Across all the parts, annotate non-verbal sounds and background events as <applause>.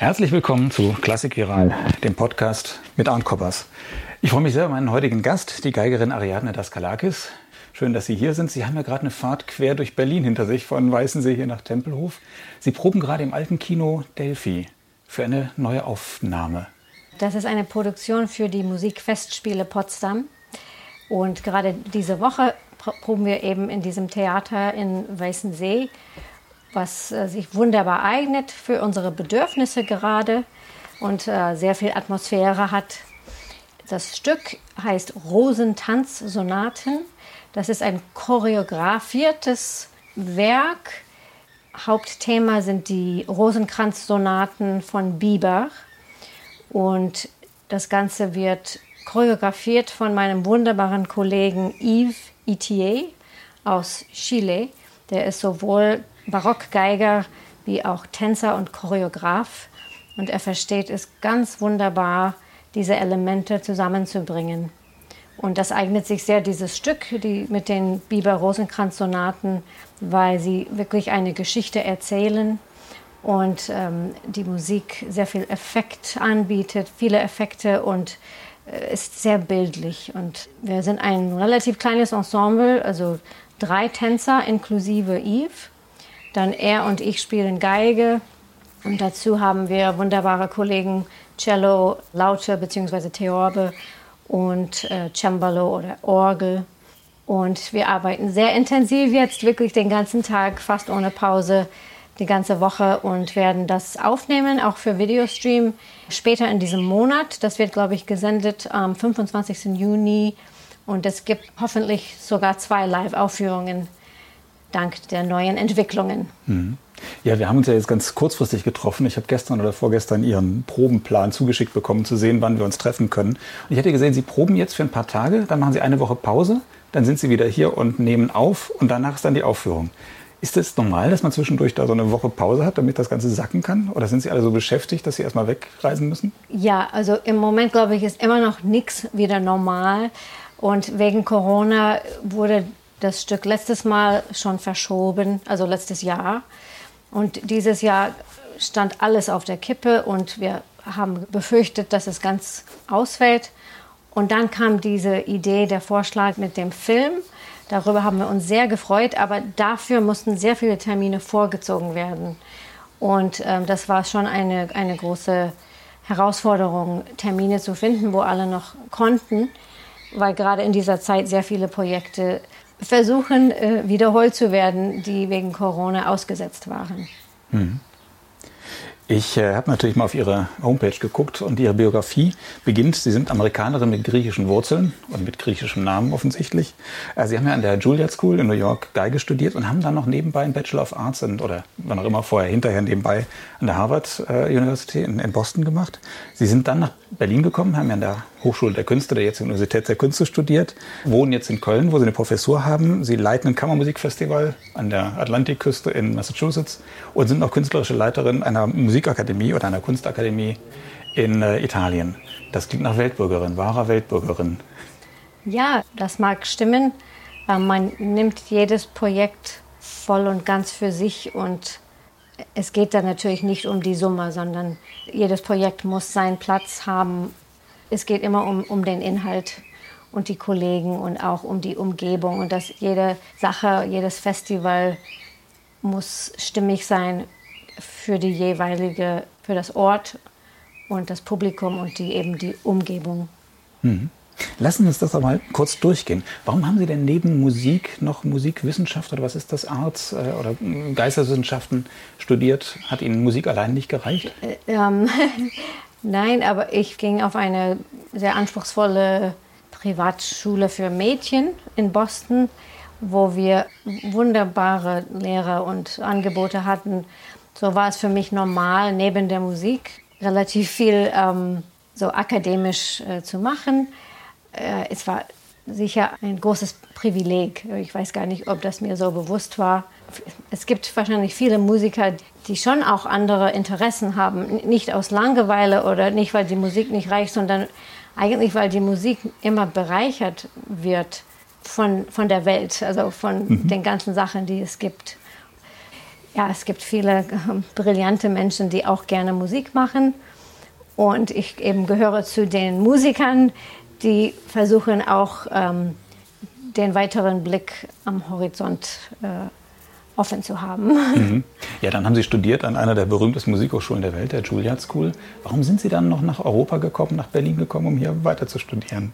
Herzlich willkommen zu Klassik Viral, dem Podcast mit Arndt Koppers. Ich freue mich sehr über meinen heutigen Gast, die Geigerin Ariadne Daskalakis. Schön, dass Sie hier sind. Sie haben ja gerade eine Fahrt quer durch Berlin hinter sich, von Weißensee hier nach Tempelhof. Sie proben gerade im alten Kino Delphi für eine neue Aufnahme. Das ist eine Produktion für die Musikfestspiele Potsdam. Und gerade diese Woche proben wir eben in diesem Theater in Weißensee was äh, sich wunderbar eignet für unsere Bedürfnisse gerade und äh, sehr viel Atmosphäre hat. Das Stück heißt Rosentanz-Sonaten. Das ist ein choreografiertes Werk. Hauptthema sind die Rosenkranz-Sonaten von Bieber. Und das Ganze wird choreografiert von meinem wunderbaren Kollegen Yves Itier aus Chile. Der ist sowohl Barockgeiger wie auch Tänzer und Choreograf. Und er versteht es ganz wunderbar, diese Elemente zusammenzubringen. Und das eignet sich sehr, dieses Stück die, mit den Biber-Rosenkranz-Sonaten, weil sie wirklich eine Geschichte erzählen und ähm, die Musik sehr viel Effekt anbietet, viele Effekte und äh, ist sehr bildlich. Und wir sind ein relativ kleines Ensemble, also drei Tänzer inklusive Yves. Dann er und ich spielen Geige. Und dazu haben wir wunderbare Kollegen Cello, Laute bzw. Theorbe und äh, Cembalo oder Orgel. Und wir arbeiten sehr intensiv jetzt, wirklich den ganzen Tag, fast ohne Pause, die ganze Woche und werden das aufnehmen, auch für Videostream später in diesem Monat. Das wird, glaube ich, gesendet am 25. Juni und es gibt hoffentlich sogar zwei Live-Aufführungen dank der neuen Entwicklungen. Mhm. Ja, wir haben uns ja jetzt ganz kurzfristig getroffen. Ich habe gestern oder vorgestern Ihren Probenplan zugeschickt bekommen, zu sehen, wann wir uns treffen können. Und ich hätte gesehen, Sie proben jetzt für ein paar Tage, dann machen Sie eine Woche Pause, dann sind Sie wieder hier und nehmen auf und danach ist dann die Aufführung. Ist es das normal, dass man zwischendurch da so eine Woche Pause hat, damit das Ganze sacken kann? Oder sind Sie alle so beschäftigt, dass Sie erstmal wegreisen müssen? Ja, also im Moment glaube ich, ist immer noch nichts wieder normal. Und wegen Corona wurde das Stück letztes Mal schon verschoben, also letztes Jahr. Und dieses Jahr stand alles auf der Kippe und wir haben befürchtet, dass es ganz ausfällt. Und dann kam diese Idee, der Vorschlag mit dem Film. Darüber haben wir uns sehr gefreut, aber dafür mussten sehr viele Termine vorgezogen werden. Und ähm, das war schon eine, eine große Herausforderung, Termine zu finden, wo alle noch konnten, weil gerade in dieser Zeit sehr viele Projekte versuchen, äh, wiederholt zu werden, die wegen Corona ausgesetzt waren. Mhm. Ich äh, habe natürlich mal auf Ihre Homepage geguckt und Ihre Biografie beginnt. Sie sind Amerikanerin mit griechischen Wurzeln und mit griechischem Namen offensichtlich. Äh, Sie haben ja an der Juilliard School in New York Geige studiert und haben dann noch nebenbei einen Bachelor of Arts in, oder wann auch immer vorher, hinterher nebenbei an der Harvard äh, University in, in, Boston gemacht. Sie sind dann nach Berlin gekommen, haben ja an der Hochschule der Künste, der jetzigen Universität der Künste studiert, wohnen jetzt in Köln, wo Sie eine Professur haben. Sie leiten ein Kammermusikfestival an der Atlantikküste in Massachusetts und sind auch künstlerische Leiterin einer Musikakademie oder einer Kunstakademie in äh, Italien. Das klingt nach Weltbürgerin, wahrer Weltbürgerin. Ja, das mag stimmen. Äh, man nimmt jedes Projekt voll und ganz für sich und es geht da natürlich nicht um die Summe, sondern jedes Projekt muss seinen Platz haben. Es geht immer um, um den Inhalt und die Kollegen und auch um die Umgebung und dass jede Sache, jedes Festival muss stimmig sein für die jeweilige, für das Ort und das Publikum und die eben die Umgebung. Mhm. Lassen Sie uns das aber kurz durchgehen. Warum haben Sie denn neben Musik noch Musikwissenschaft oder was ist das, Arts äh, oder Geisteswissenschaften studiert? Hat Ihnen Musik allein nicht gereicht? Äh, ähm, <laughs> nein, aber ich ging auf eine sehr anspruchsvolle Privatschule für Mädchen in Boston, wo wir wunderbare Lehrer und Angebote hatten. So war es für mich normal, neben der Musik relativ viel ähm, so akademisch äh, zu machen äh, es war sicher ein großes Privileg. Ich weiß gar nicht, ob das mir so bewusst war. Es gibt wahrscheinlich viele Musiker, die schon auch andere Interessen haben. Nicht aus Langeweile oder nicht, weil die Musik nicht reicht, sondern eigentlich, weil die Musik immer bereichert wird von, von der Welt, also von mhm. den ganzen Sachen, die es gibt. ja, es gibt viele äh, brillante Menschen, die auch gerne Musik machen. Und ich eben gehöre zu den Musikern, die versuchen auch ähm, den weiteren Blick am Horizont äh, offen zu haben. Mhm. Ja, dann haben Sie studiert an einer der berühmtesten Musikhochschulen der Welt, der Juilliard School. Warum sind Sie dann noch nach Europa gekommen, nach Berlin gekommen, um hier weiter zu studieren?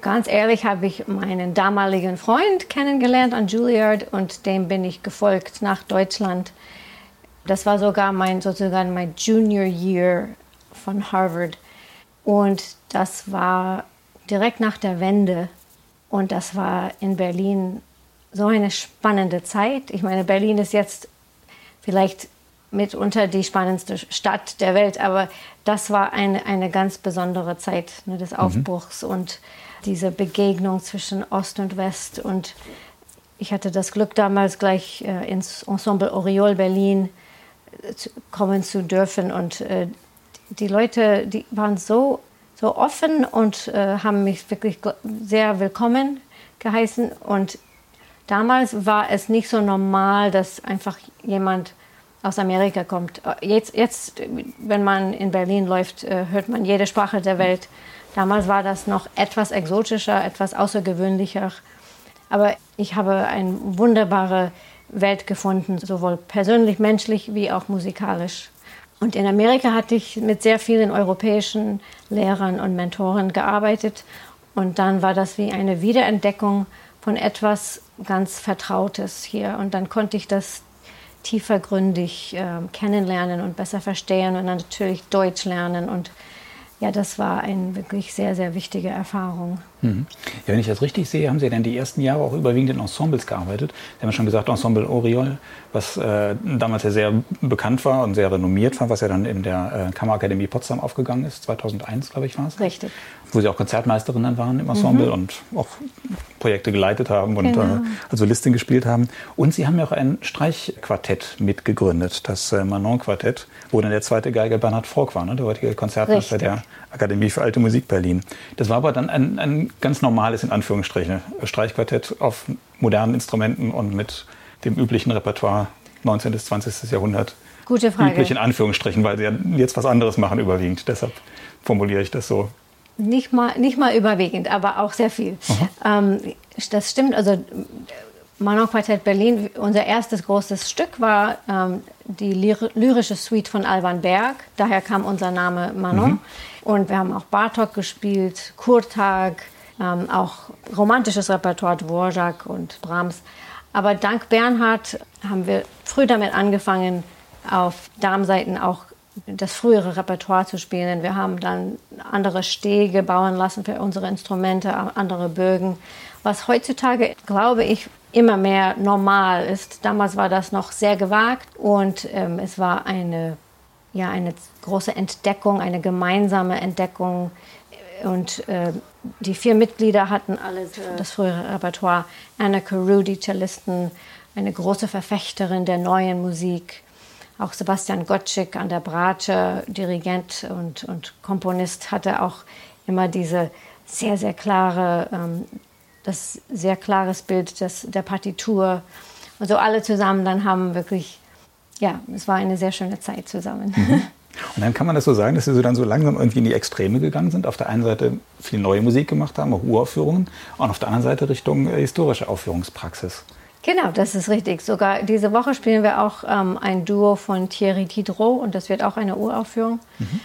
Ganz ehrlich habe ich meinen damaligen Freund kennengelernt an Juilliard und dem bin ich gefolgt nach Deutschland. Das war sogar mein sozusagen mein Junior Year von Harvard und das war direkt nach der Wende und das war in Berlin so eine spannende Zeit. Ich meine, Berlin ist jetzt vielleicht mitunter die spannendste Stadt der Welt, aber das war eine, eine ganz besondere Zeit ne, des mhm. Aufbruchs mhm. und diese Begegnung zwischen Ost und West. Und ich hatte das Glück, damals gleich äh, ins Ensemble Oriol Berlin äh, kommen zu dürfen. Und äh, die Leute, die waren so, so offen und äh, haben mich wirklich sehr willkommen geheißen. Und damals war es nicht so normal, dass einfach jemand aus Amerika kommt. Jetzt, jetzt, wenn man in Berlin läuft, äh, hört man jede Sprache der Welt. Damals war das noch etwas exotischer, etwas außergewöhnlicher. Aber ich habe eine wunderbare Welt gefunden, sowohl persönlich, menschlich wie auch musikalisch. Und in Amerika hatte ich mit sehr vielen europäischen Lehrern und Mentoren gearbeitet. Und dann war das wie eine Wiederentdeckung von etwas ganz Vertrautes hier. Und dann konnte ich das tiefergründig äh, kennenlernen und besser verstehen und dann natürlich Deutsch lernen. Und ja, das war eine wirklich sehr, sehr wichtige Erfahrung. Mhm. Ja, wenn ich das richtig sehe, haben Sie dann die ersten Jahre auch überwiegend in Ensembles gearbeitet. Sie haben ja schon gesagt, Ensemble Oriol, was äh, damals ja sehr bekannt war und sehr renommiert war, was ja dann in der äh, Kammerakademie Potsdam aufgegangen ist, 2001, glaube ich, war es. Richtig. Wo Sie auch Konzertmeisterin dann waren im Ensemble mhm. und auch Projekte geleitet haben und genau. äh, also Listing gespielt haben. Und Sie haben ja auch ein Streichquartett mitgegründet, das äh, Manon-Quartett, wo dann der zweite Geiger Bernhard Fork war, ne? der heutige Konzertmeister der Akademie für Alte Musik Berlin. Das war aber dann ein, ein ganz normales, in Anführungsstrichen, Streichquartett auf modernen Instrumenten und mit dem üblichen Repertoire 19. bis 20. Jahrhundert. Gute Frage. Üblich in Anführungsstrichen, weil sie jetzt was anderes machen überwiegend. Deshalb formuliere ich das so. Nicht mal, nicht mal überwiegend, aber auch sehr viel. Ähm, das stimmt. Also Manon Quartett Berlin, unser erstes großes Stück war ähm, die lyrische Suite von Alban Berg. Daher kam unser Name Manon. Mhm. Und wir haben auch Bartok gespielt, Kurtag, ähm, auch romantisches Repertoire, Dvorak und Brahms. Aber dank Bernhard haben wir früh damit angefangen, auf Darmseiten auch das frühere Repertoire zu spielen. Wir haben dann andere Stege bauen lassen für unsere Instrumente, andere Bögen, was heutzutage, glaube ich, immer mehr normal ist. Damals war das noch sehr gewagt und ähm, es war eine ja, eine große Entdeckung, eine gemeinsame Entdeckung. Und äh, die vier Mitglieder hatten alle äh, das frühere Repertoire. Anna Carew, Cellisten, eine große Verfechterin der neuen Musik. Auch Sebastian Gottschick an der Bratsche, Dirigent und, und Komponist, hatte auch immer diese sehr, sehr klare, ähm, das sehr klares Bild des, der Partitur. Und so alle zusammen dann haben wirklich ja, es war eine sehr schöne Zeit zusammen. Mhm. <laughs> Und dann kann man das so sagen, dass Sie so dann so langsam irgendwie in die Extreme gegangen sind. Auf der einen Seite viel neue Musik gemacht haben, auch Uraufführungen, und auf der anderen Seite Richtung äh, historische Aufführungspraxis. Genau, das ist richtig. Sogar diese Woche spielen wir auch ähm, ein Duo von Thierry Diderot und das wird auch eine Uraufführung. Mhm.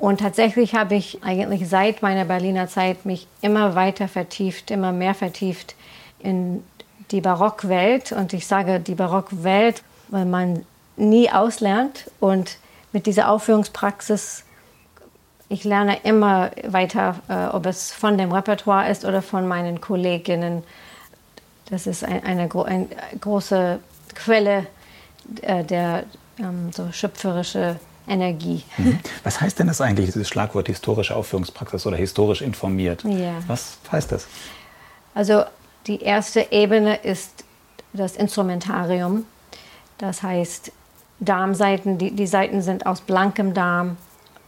Und tatsächlich habe ich eigentlich seit meiner Berliner Zeit mich immer weiter vertieft, immer mehr vertieft in die Barockwelt. Und ich sage die Barockwelt, weil man nie auslernt und mit dieser Aufführungspraxis, ich lerne immer weiter, äh, ob es von dem Repertoire ist oder von meinen Kolleginnen. Das ist ein, eine, eine, große Quelle äh, der ähm, so schöpferische Energie. Mhm. Was heißt denn das eigentlich, dieses Schlagwort historische Aufführungspraxis oder historisch informiert? Ja. Was heißt das? Also die erste Ebene ist das Instrumentarium. Das heißt, Darmseiten, die, die Seiten sind aus blankem Darm,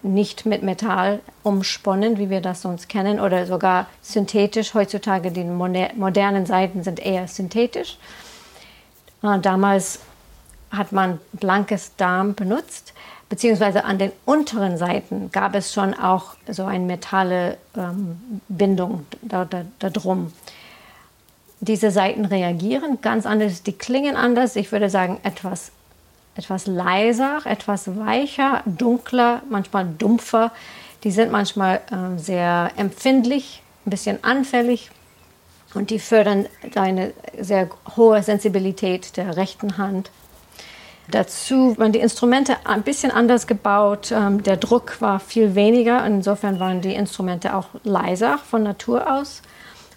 nicht mit Metall umsponnen, wie wir das sonst kennen, oder sogar synthetisch. Heutzutage die modernen Seiten sind eher synthetisch. Damals hat man blankes Darm benutzt, beziehungsweise an den unteren Seiten gab es schon auch so eine metalle ähm, Bindung da, da, da drum. Diese Seiten reagieren ganz anders, die klingen anders. Ich würde sagen, etwas, etwas leiser, etwas weicher, dunkler, manchmal dumpfer. Die sind manchmal äh, sehr empfindlich, ein bisschen anfällig und die fördern eine sehr hohe Sensibilität der rechten Hand. Dazu waren die Instrumente ein bisschen anders gebaut. Ähm, der Druck war viel weniger. Insofern waren die Instrumente auch leiser von Natur aus.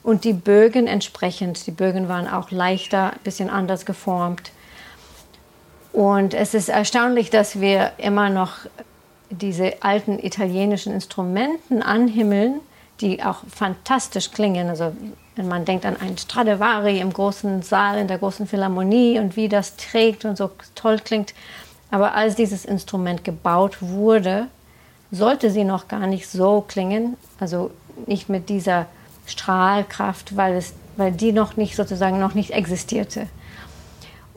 Und die Bögen entsprechend. Die Bögen waren auch leichter, ein bisschen anders geformt. Und es ist erstaunlich, dass wir immer noch diese alten italienischen Instrumenten anhimmeln, die auch fantastisch klingen. Also wenn man denkt an einen Stradivari im großen Saal in der großen Philharmonie und wie das trägt und so toll klingt. Aber als dieses Instrument gebaut wurde, sollte sie noch gar nicht so klingen, also nicht mit dieser Strahlkraft, weil, es, weil die noch nicht sozusagen noch nicht existierte.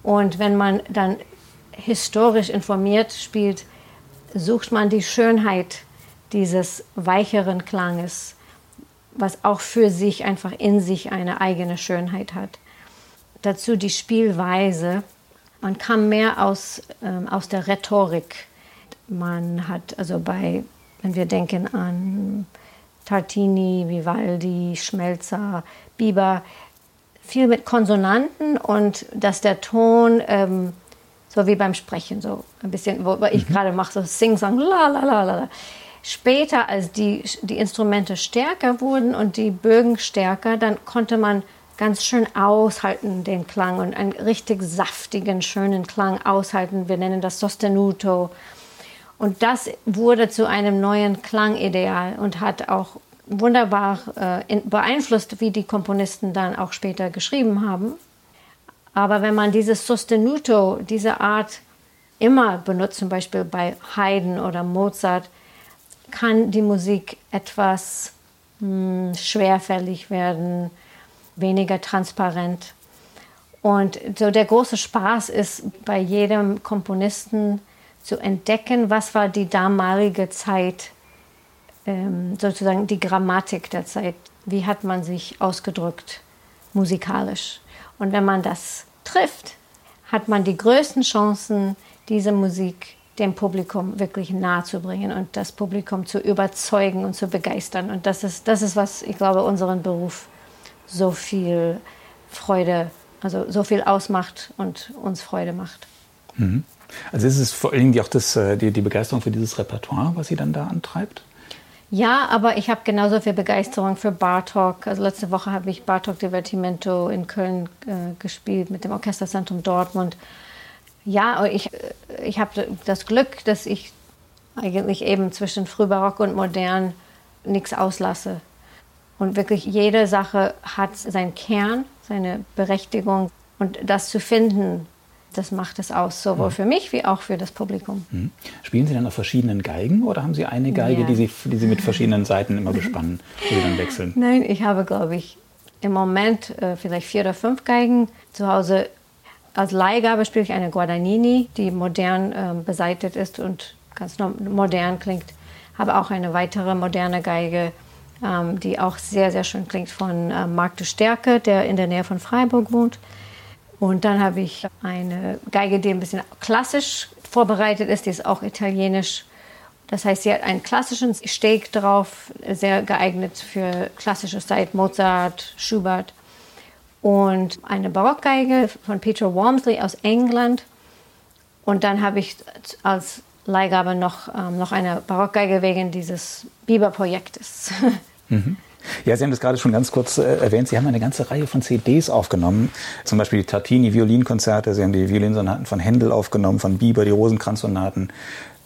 Und wenn man dann historisch informiert spielt, sucht man die Schönheit dieses weicheren Klanges was auch für sich einfach in sich eine eigene Schönheit hat. Dazu die Spielweise. Man kam mehr aus, ähm, aus der Rhetorik. Man hat also bei, wenn wir denken an Tartini, Vivaldi, Schmelzer, Bieber, viel mit Konsonanten und dass der Ton ähm, so wie beim Sprechen, so ein bisschen, wo ich mhm. gerade mache, so Sing-Song, la la la la. Später, als die, die Instrumente stärker wurden und die Bögen stärker, dann konnte man ganz schön aushalten den Klang und einen richtig saftigen, schönen Klang aushalten. Wir nennen das Sostenuto. Und das wurde zu einem neuen Klangideal und hat auch wunderbar äh, beeinflusst, wie die Komponisten dann auch später geschrieben haben. Aber wenn man dieses Sostenuto, diese Art immer benutzt, zum Beispiel bei Haydn oder Mozart, kann die Musik etwas mh, hm, schwerfällig werden, weniger transparent. Und so der große Spaß ist bei jedem Komponisten zu entdecken, was war die damalige Zeit, ähm, sozusagen die Grammatik der Zeit. Wie hat man sich ausgedrückt musikalisch? Und wenn man das trifft, hat man die größten Chancen, diese Musik dem Publikum wirklich nahe zu bringen und das Publikum zu überzeugen und zu begeistern. Und das ist, das ist, was ich glaube, unseren Beruf so viel Freude, also so viel ausmacht und uns Freude macht. Mhm. Also ist es vor Dingen auch das, äh, die, die Begeisterung für dieses Repertoire, was Sie dann da antreibt? Ja, aber ich habe genauso viel Begeisterung für Bartok. Also letzte Woche habe ich Bartok Divertimento in Köln äh, gespielt mit dem Orchesterzentrum Dortmund. Ja, ich, ich habe das Glück, dass ich eigentlich eben zwischen Frühbarock und Modern nichts auslasse. Und wirklich jede Sache hat seinen Kern, seine Berechtigung. Und das zu finden, das macht es aus, sowohl für mich wie auch für das Publikum. Mhm. Spielen Sie dann auf verschiedenen Geigen oder haben Sie eine Geige, ja. die, Sie, die Sie mit verschiedenen <laughs> Seiten immer bespannen, wo Sie dann wechseln? Nein, ich habe, glaube ich, im Moment äh, vielleicht vier oder fünf Geigen. Zu Hause als Leihgabe spiele ich eine Guadagnini, die modern äh, beseitet ist und ganz modern klingt. Habe auch eine weitere moderne Geige, ähm, die auch sehr, sehr schön klingt, von äh, Marc de Stärke, der in der Nähe von Freiburg wohnt. Und dann habe ich eine Geige, die ein bisschen klassisch vorbereitet ist, die ist auch italienisch. Das heißt, sie hat einen klassischen Steg drauf, sehr geeignet für klassische Zeit, Mozart, Schubert und eine Barockgeige von Peter Walmsley aus England. Und dann habe ich als Leihgabe noch, ähm, noch eine Barockgeige wegen dieses Biber-Projektes. <laughs> Mhm. Ja, Sie haben das gerade schon ganz kurz äh, erwähnt. Sie haben eine ganze Reihe von CDs aufgenommen. Zum Beispiel die Tartini Violinkonzerte. Sie haben die Violinsonaten von Händel aufgenommen, von Bieber, die Rosenkranzsonaten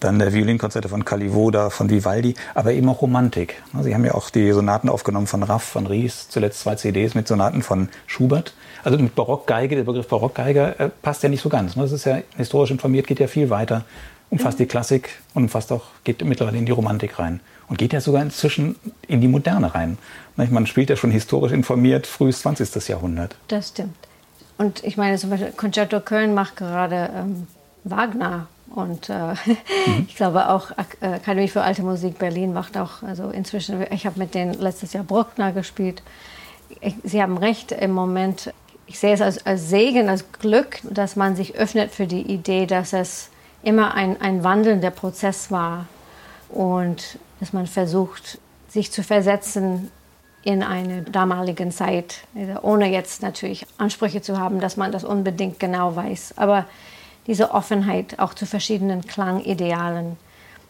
dann der Violinkonzerte von Calivoda, von Vivaldi, aber eben auch Romantik. Sie haben ja auch die Sonaten aufgenommen von Raff, von Ries, zuletzt zwei CDs mit Sonaten von Schubert. Also mit Barockgeige, der Begriff Barockgeige äh, passt ja nicht so ganz. Das ist ja historisch informiert, geht ja viel weiter, umfasst die Klassik und umfasst auch, geht mittlerweile in die Romantik rein. Und geht ja sogar inzwischen in die Moderne rein. Man spielt ja schon historisch informiert, frühes 20. Jahrhundert. Das stimmt. Und ich meine, zum Beispiel Concerto Köln macht gerade ähm, Wagner. Und äh, mhm. <laughs> ich glaube auch äh, Akademie für Alte Musik Berlin macht auch, also inzwischen, ich habe mit denen letztes Jahr Bruckner gespielt. Ich, Sie haben recht, im Moment, ich sehe es als, als, Segen, als Glück, dass man sich öffnet für die Idee, dass es immer ein, ein wandelnder Prozess war und dass man versucht, sich zu versetzen in eine damalige Zeit, ohne jetzt natürlich Ansprüche zu haben, dass man das unbedingt genau weiß. Aber diese Offenheit auch zu verschiedenen Klangidealen.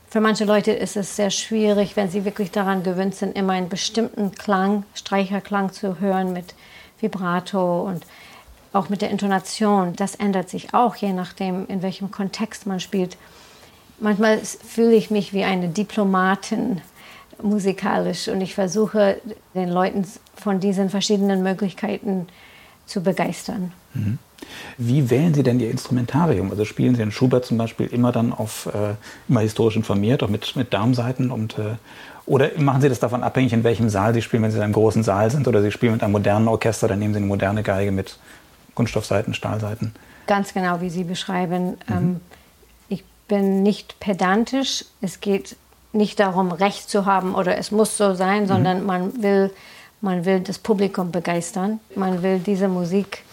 Für manche Leute ist es sehr schwierig, wenn sie wirklich daran gewöhnt sind, immer einen bestimmten Klang, Streicherklang zu hören mit Vibrato und auch mit der Intonation. Das ändert sich auch, je nachdem, in welchem Kontext man spielt. Manchmal fühle ich mich wie eine Diplomatin musikalisch und ich versuche den Leuten von diesen verschiedenen Möglichkeiten zu begeistern. Mhm. Wie wählen Sie denn Ihr Instrumentarium? Also spielen Sie in Schubert zum Beispiel immer dann auf äh, immer historisch informiert, auch mit, mit Darmseiten und äh, oder machen Sie das davon abhängig, in welchem Saal Sie spielen, wenn Sie in einem großen Saal sind oder Sie spielen mit einem modernen Orchester, dann nehmen Sie eine moderne Geige mit Kunststoffseiten, Stahlseiten? Ganz genau, wie Sie beschreiben. Mhm. Ähm, ich bin nicht pedantisch. Es geht nicht darum, Recht zu haben oder es muss so sein, mhm. sondern man will, man will das Publikum begeistern. Man will diese Musik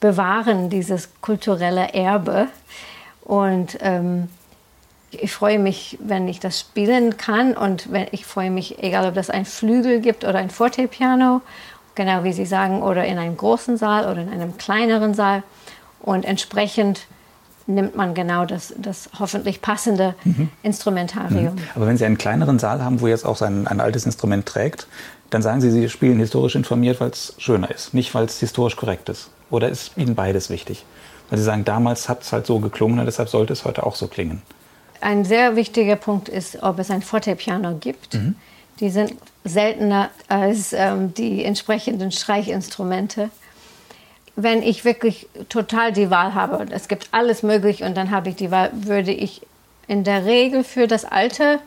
bewahren, dieses kulturelle Erbe. Und ähm, ich freue mich, wenn ich das spielen kann und wenn, ich freue mich, egal ob das ein Flügel gibt oder ein Fortepiano, genau wie Sie sagen, oder in einem großen Saal oder in einem kleineren Saal. Und entsprechend nimmt man genau das, das hoffentlich passende mhm. Instrumentarium. Mhm. Aber wenn Sie einen kleineren Saal haben, wo jetzt auch ein, ein altes Instrument trägt, dann sagen Sie, Sie spielen historisch informiert, weil es schöner ist, nicht weil es historisch korrekt ist. Oder ist Ihnen beides wichtig? Weil Sie sagen, damals hat es halt so geklungen und deshalb sollte es heute auch so klingen. Ein sehr wichtiger Punkt ist, ob es ein Fortepiano gibt. Mhm. Die sind seltener als ähm, die entsprechenden Streichinstrumente wenn ich wirklich total die Wahl habe es gibt alles möglich und dann habe ich die Wahl, würde ich in der Regel für das Alte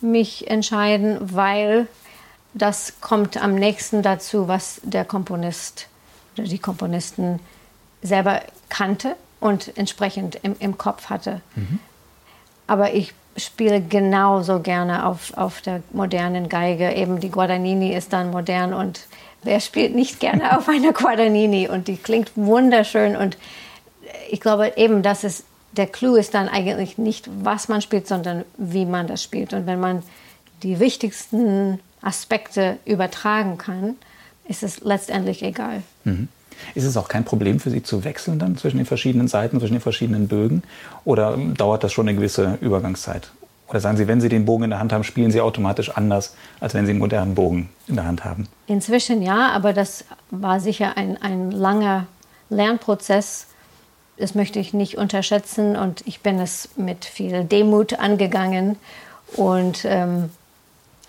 mich entscheiden, weil das kommt am nächsten dazu, was der Komponist die Komponisten selber kannte und entsprechend im, im Kopf hatte. Mhm. Aber ich spiele genauso gerne auf, auf der modernen Geige. Eben die Guadagnini ist dann modern und Wer spielt nicht gerne auf einer <laughs> Guadagnini? Und die klingt wunderschön. Und ich glaube eben, dass es der Clou ist dann eigentlich nicht, was man spielt, sondern wie man das spielt. Und wenn man die wichtigsten Aspekte übertragen kann, ist es letztendlich egal. Mhm. Ist es auch kein Problem für Sie zu wechseln dann zwischen den verschiedenen Seiten, zwischen den verschiedenen Bögen? Oder dauert das schon eine gewisse Übergangszeit? Oder sagen Sie, wenn Sie den Bogen in der Hand haben, spielen Sie automatisch anders, als wenn Sie einen modernen Bogen in der Hand haben? Inzwischen ja, aber das war sicher ein, ein langer Lernprozess. Das möchte ich nicht unterschätzen und ich bin es mit viel Demut angegangen. Und ähm,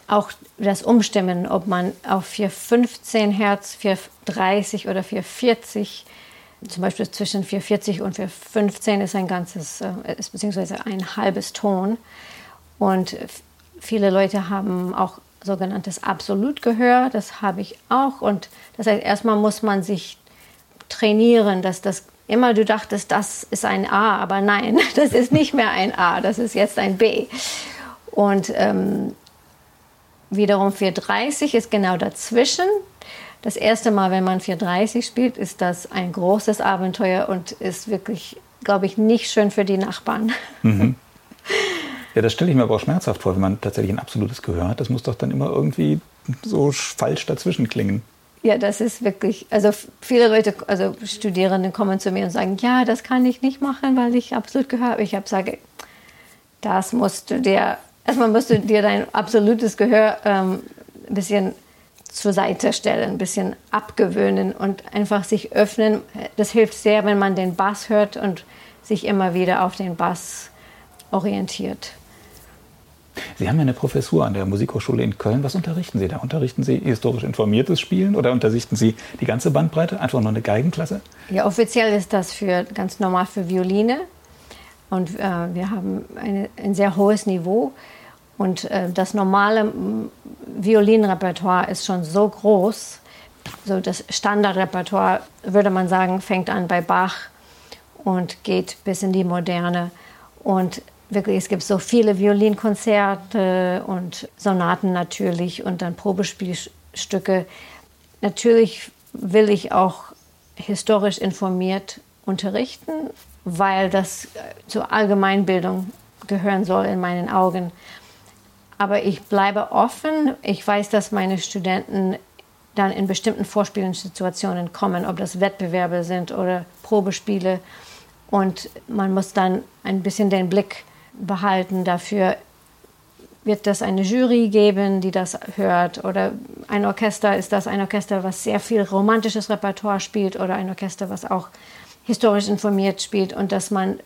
auch das Umstimmen, ob man auf 415 Hertz, 430 oder 440 zum Beispiel zwischen 440 und 415 ist ein ganzes, äh, ist beziehungsweise ein halbes Ton. Und viele Leute haben auch sogenanntes Absolutgehör, das habe ich auch. Und das heißt, erstmal muss man sich trainieren, dass das immer du dachtest, das ist ein A, aber nein, <laughs> das ist nicht mehr ein A, das ist jetzt ein B. Und ähm, wiederum 430 ist genau dazwischen. Das erste Mal, wenn man 430 spielt, ist das ein großes Abenteuer und ist wirklich, glaube ich, nicht schön für die Nachbarn. Mhm. <laughs> Ja, das stelle ich mir aber auch schmerzhaft vor, wenn man tatsächlich ein absolutes Gehör hat. Das muss doch dann immer irgendwie so falsch dazwischen klingen. Ja, das ist wirklich, also viele Leute, also Studierende kommen zu mir und sagen, ja, das kann ich nicht machen, weil ich absolut Gehör habe. Ich habe sage, das musst du dir, erstmal musst du dir dein absolutes Gehör ähm, ein bisschen zur Seite stellen, ein bisschen abgewöhnen und einfach sich öffnen. Das hilft sehr, wenn man den Bass hört und sich immer wieder auf den Bass orientiert. Sie haben ja eine Professur an der Musikhochschule in Köln. Was unterrichten Sie da? Unterrichten Sie historisch informiertes Spielen oder unterrichten Sie die ganze Bandbreite, einfach nur eine Geigenklasse? Ja, offiziell ist das für, ganz normal für Violine. Und äh, wir haben eine, ein sehr hohes Niveau. Und äh, das normale Violinrepertoire ist schon so groß. So das Standardrepertoire, würde man sagen, fängt an bei Bach und geht bis in die Moderne. Und wirklich, es gibt so viele Violinkonzerte und Sonaten natürlich und dann Probespielstücke. Natürlich will ich auch historisch informiert unterrichten, weil das zur Allgemeinbildung gehören soll in meinen Augen. Aber ich bleibe offen. Ich weiß, dass meine Studenten dann in bestimmten Vorspielungssituationen kommen, ob das Wettbewerbe sind oder Probespiele. Und man muss dann ein bisschen den Blick behalten dafür, wird das eine Jury geben, die das hört? Oder ein Orchester, ist das ein Orchester, was sehr viel romantisches Repertoire spielt oder ein Orchester, was auch historisch informiert spielt und dass man,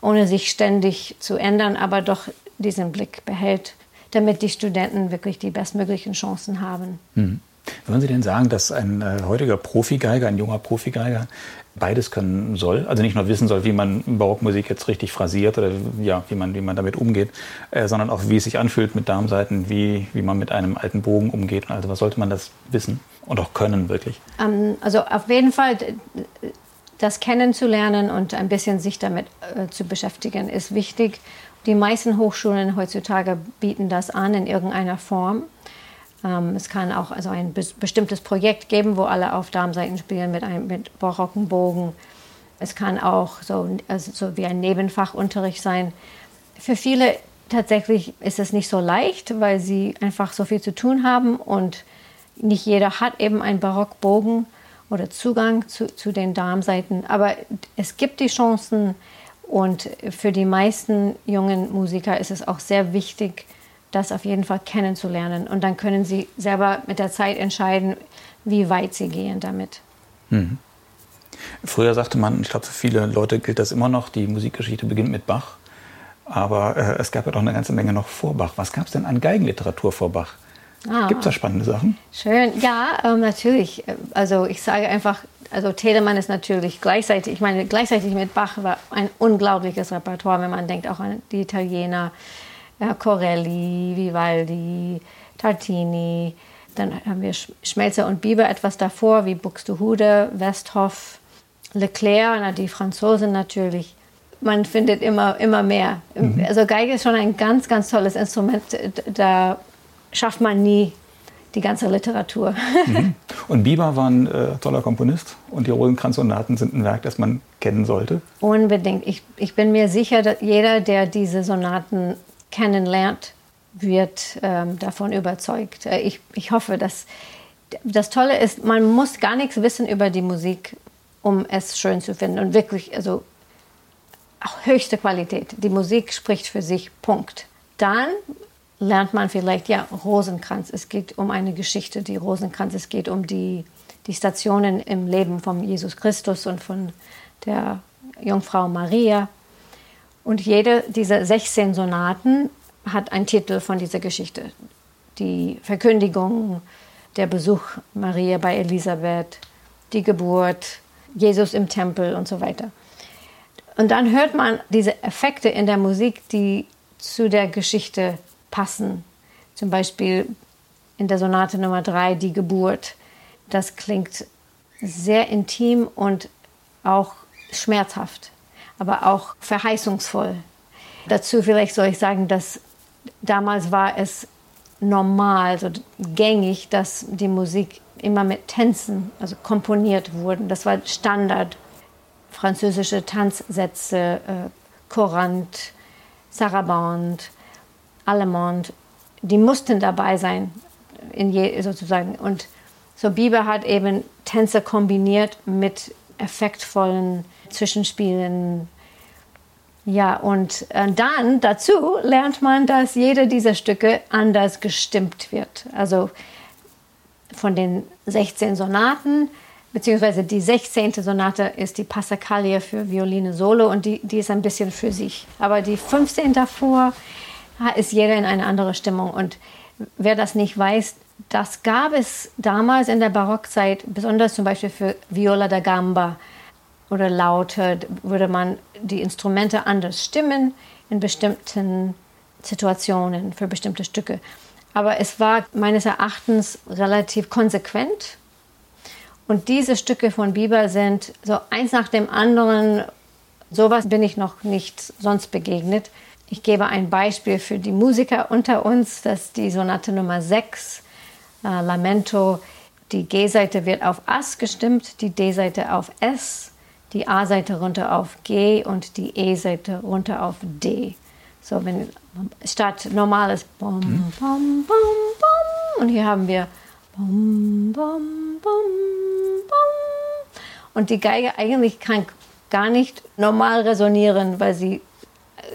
ohne sich ständig zu ändern, aber doch diesen Blick behält, damit die Studenten wirklich die bestmöglichen Chancen haben. Mhm. Würden Sie denn sagen, dass ein äh, heutiger Profigeiger, ein junger Profigeiger, beides können soll? Also nicht nur wissen soll, wie man Barockmusik jetzt richtig phrasiert oder ja, wie man, wie man damit umgeht, äh, sondern auch, wie es sich anfühlt mit Darmseiten, wie, wie man mit einem alten Bogen umgeht. Also was sollte man das wissen und auch können wirklich? Ähm, also auf jeden Fall das kennenzulernen und ein bisschen sich damit äh, zu beschäftigen, ist wichtig. Die meisten Hochschulen heutzutage bieten das an in irgendeiner Form. Ähm, es kann auch also ein be bestimmtes Projekt geben, wo alle auf Darmseiten spielen mit einem mit barocken Bogen. Es kann auch so, also so wie ein Nebenfachunterricht sein. Für viele tatsächlich ist es nicht so leicht, weil sie einfach so viel zu tun haben und nicht jeder hat eben einen Barockbogen oder Zugang zu, zu den Darmseiten. Aber es gibt die Chancen und für die meisten jungen Musiker ist es auch sehr wichtig, das auf jeden Fall kennenzulernen. Und dann können sie selber mit der Zeit entscheiden, wie weit sie gehen damit. Mhm. Früher sagte man, ich glaube, für viele Leute gilt das immer noch, die Musikgeschichte beginnt mit Bach. Aber äh, es gab ja doch eine ganze Menge noch vor Bach. Was gab es denn an Geigenliteratur vor Bach? Ah. Gibt es da spannende Sachen? Schön, ja, ähm, natürlich. Also ich sage einfach, also Telemann ist natürlich gleichzeitig, ich meine, gleichzeitig mit Bach war ein unglaubliches Repertoire, wenn man denkt auch an die Italiener, ja, Corelli, Vivaldi, Tartini. Dann haben wir Schmelzer und Bieber etwas davor, wie Buxtehude, Westhoff, Leclerc, die Franzosen natürlich. Man findet immer, immer mehr. Mhm. Also Geige ist schon ein ganz, ganz tolles Instrument. Da schafft man nie die ganze Literatur. <laughs> Mhm. Und Bieber war ein äh, toller Komponist und die Rosenkranzsonaten sind ein Werk, das man kennen sollte. Unbedingt. Ich, ich bin mir sicher, dass jeder, der diese Sonaten kennenlernt, wird ähm, davon überzeugt. Äh, ich, ich hoffe, dass das Tolle ist, man muss gar nichts wissen über die Musik, um es schön zu finden. Und wirklich, also auch höchste Qualität. Die Musik spricht für sich, Punkt. Dann lernt man vielleicht, ja, Rosenkranz, es geht um eine Geschichte, die Rosenkranz, es geht um die, die Stationen im Leben von Jesus Christus und von der Jungfrau Maria. Und jede dieser 16 Sonaten hat einen Titel von dieser Geschichte. Die Verkündigung, der Besuch Maria bei Elisabeth, die Geburt, Jesus im Tempel und so weiter. Und dann hört man diese Effekte in der Musik, die zu der Geschichte passen. Zum Beispiel in der Sonate Nummer 3, die Geburt. Das klingt sehr intim und auch schmerzhaft aber auch verheißungsvoll. Dazu vielleicht soll ich sagen, dass damals war es normal, so gängig, dass die Musik immer mit Tänzen, also komponiert wurde. Das war Standard. Französische Tanzsätze, äh, Courant, Sarabande, Allemande, die mussten dabei sein, in je, sozusagen. Und so Bieber hat eben Tänze kombiniert mit effektvollen Zwischenspielen. Ja, und äh, dann dazu lernt man, dass jede dieser Stücke anders gestimmt wird. Also von den 16 Sonaten, beziehungsweise die 16. Sonate ist die Passacaglia für Violine Solo und die, die ist ein bisschen für sich. Aber die 15 davor ist jeder in eine andere Stimmung. Und wer das nicht weiß, das gab es damals in der Barockzeit, besonders zum Beispiel für Viola da Gamba oder Laute, würde man die Instrumente anders stimmen in bestimmten Situationen für bestimmte Stücke. Aber es war meines Erachtens relativ konsequent. Und diese Stücke von Bieber sind so eins nach dem anderen Sowas bin ich noch nicht sonst begegnet. Ich gebe ein Beispiel für die Musiker unter uns, dass die Sonate Nummer 6, äh, Lamento, die G-Seite wird auf Ass gestimmt, die D-Seite auf S, die A-Seite runter auf G und die E-Seite runter auf D. So, wenn statt normales Bom, mhm. Bom, Bom, Bom und hier haben wir Bom, Bom, Bom, Bom. Und die Geige eigentlich kann gar nicht normal resonieren, weil sie,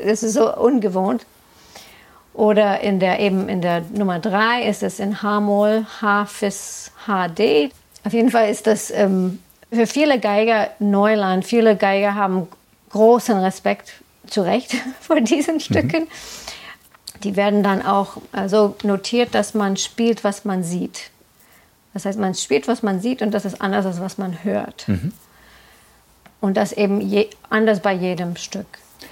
es ist so ungewohnt. Oder in der, eben in der Nummer 3 ist es in H-Moll, H, Fis, H, D. Auf jeden Fall ist das ähm, für viele Geiger Neuland. Viele Geiger haben großen Respekt, zu Recht, <laughs> vor diesen mhm. Stücken. Die werden dann auch so also notiert, dass man spielt, was man sieht. Das heißt, man spielt, was man sieht und das ist anders, als was man hört. Mhm. Und das eben je, anders bei jedem Stück.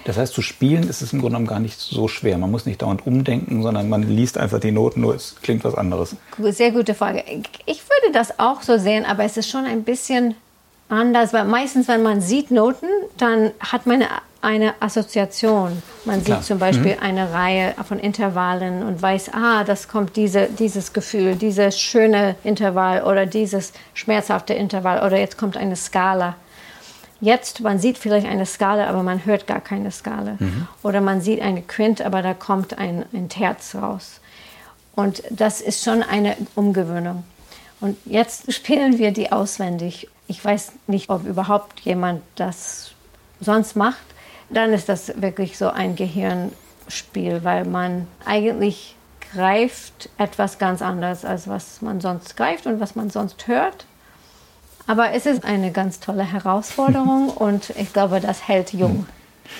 Das heißt, zu spielen ist es im Grunde genommen gar nicht so schwer. Man muss nicht dauernd umdenken, sondern man liest einfach die Noten, nur es klingt was anderes. Sehr gute Frage. Ich würde das auch so sehen, aber es ist schon ein bisschen anders, weil meistens, wenn man sieht Noten, dann hat man eine, eine Assoziation. Man Klar. sieht zum Beispiel mhm. eine Reihe von Intervallen und weiß, ah, das kommt diese, dieses Gefühl, dieses schöne Intervall oder dieses schmerzhafte Intervall oder jetzt kommt eine Skala. Jetzt, man sieht vielleicht eine Skala, aber man hört gar keine Skala. Mhm. Oder man sieht eine Quint, aber da kommt ein, ein Terz raus. Und das ist schon eine Umgewöhnung. Und jetzt spielen wir die auswendig. Ich weiß nicht, ob überhaupt jemand das sonst macht. Dann ist das wirklich so ein Gehirnspiel, weil man eigentlich greift etwas ganz anderes, als was man sonst greift und was man sonst hört. Aber es ist eine ganz tolle Herausforderung <laughs> und ich glaube, das hält jung.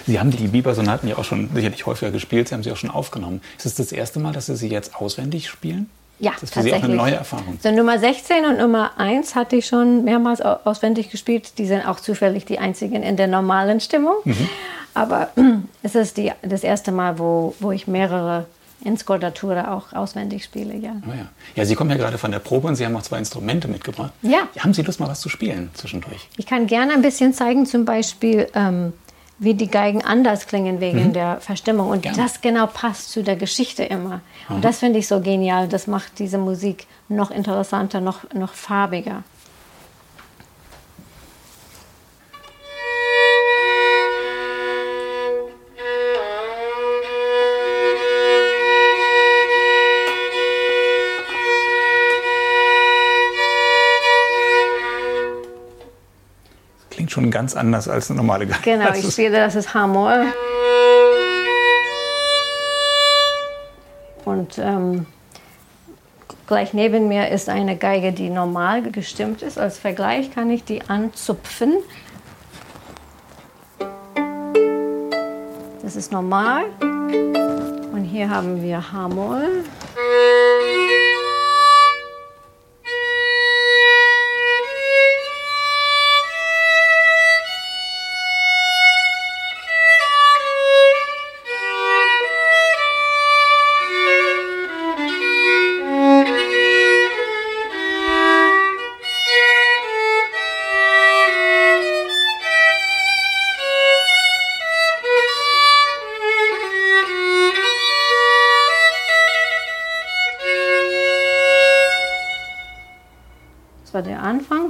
Sie haben die Biber-Sonaten ja auch schon sicherlich häufiger gespielt, Sie haben sie auch schon aufgenommen. Ist es das erste Mal, dass Sie sie jetzt auswendig spielen? Ja, das ist für Sie auch eine neue Erfahrung. So Nummer 16 und Nummer 1 hatte ich schon mehrmals auswendig gespielt. Die sind auch zufällig die einzigen in der normalen Stimmung. Mhm. Aber es ist die, das erste Mal, wo, wo ich mehrere in Scordatura auch auswendig spiele, ja. Oh ja. ja, Sie kommen ja gerade von der Probe und Sie haben auch zwei Instrumente mitgebracht. Ja. Haben Sie Lust, mal was zu spielen zwischendurch? Ich kann gerne ein bisschen zeigen, zum Beispiel, ähm, wie die Geigen anders klingen wegen mhm. der Verstimmung. Und ja. das genau passt zu der Geschichte immer. Mhm. Und das finde ich so genial. Das macht diese Musik noch interessanter, noch, noch farbiger. Schon ganz anders als eine normale Geige. Genau, ich spiele, das ist H-Moll. Und ähm, gleich neben mir ist eine Geige, die normal gestimmt ist. Als Vergleich kann ich die anzupfen. Das ist normal. Und hier haben wir H-Moll.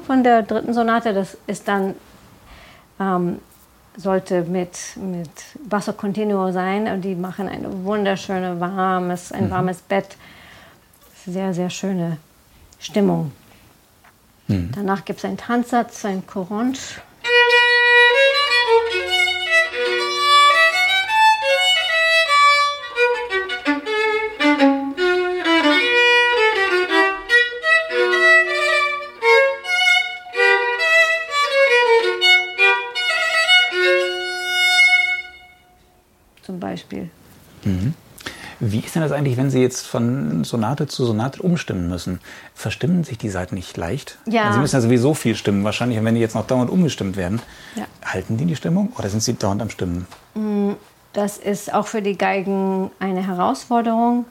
Von der dritten Sonate. Das ist dann, ähm, sollte mit, mit Basso Continuo sein. Und die machen ein wunderschönes, warmes, ein mhm. warmes Bett. Sehr, sehr schöne Stimmung. Mhm. Danach gibt es einen Tanzsatz, ein Courant. Ist denn das eigentlich, wenn Sie jetzt von Sonate zu Sonate umstimmen müssen? Verstimmen sich die Seiten nicht leicht? Ja. Sie müssen ja sowieso viel stimmen wahrscheinlich. Und wenn die jetzt noch dauernd umgestimmt werden, ja. halten die die Stimmung oder sind sie dauernd am Stimmen? Mm, das ist auch für die Geigen eine Herausforderung.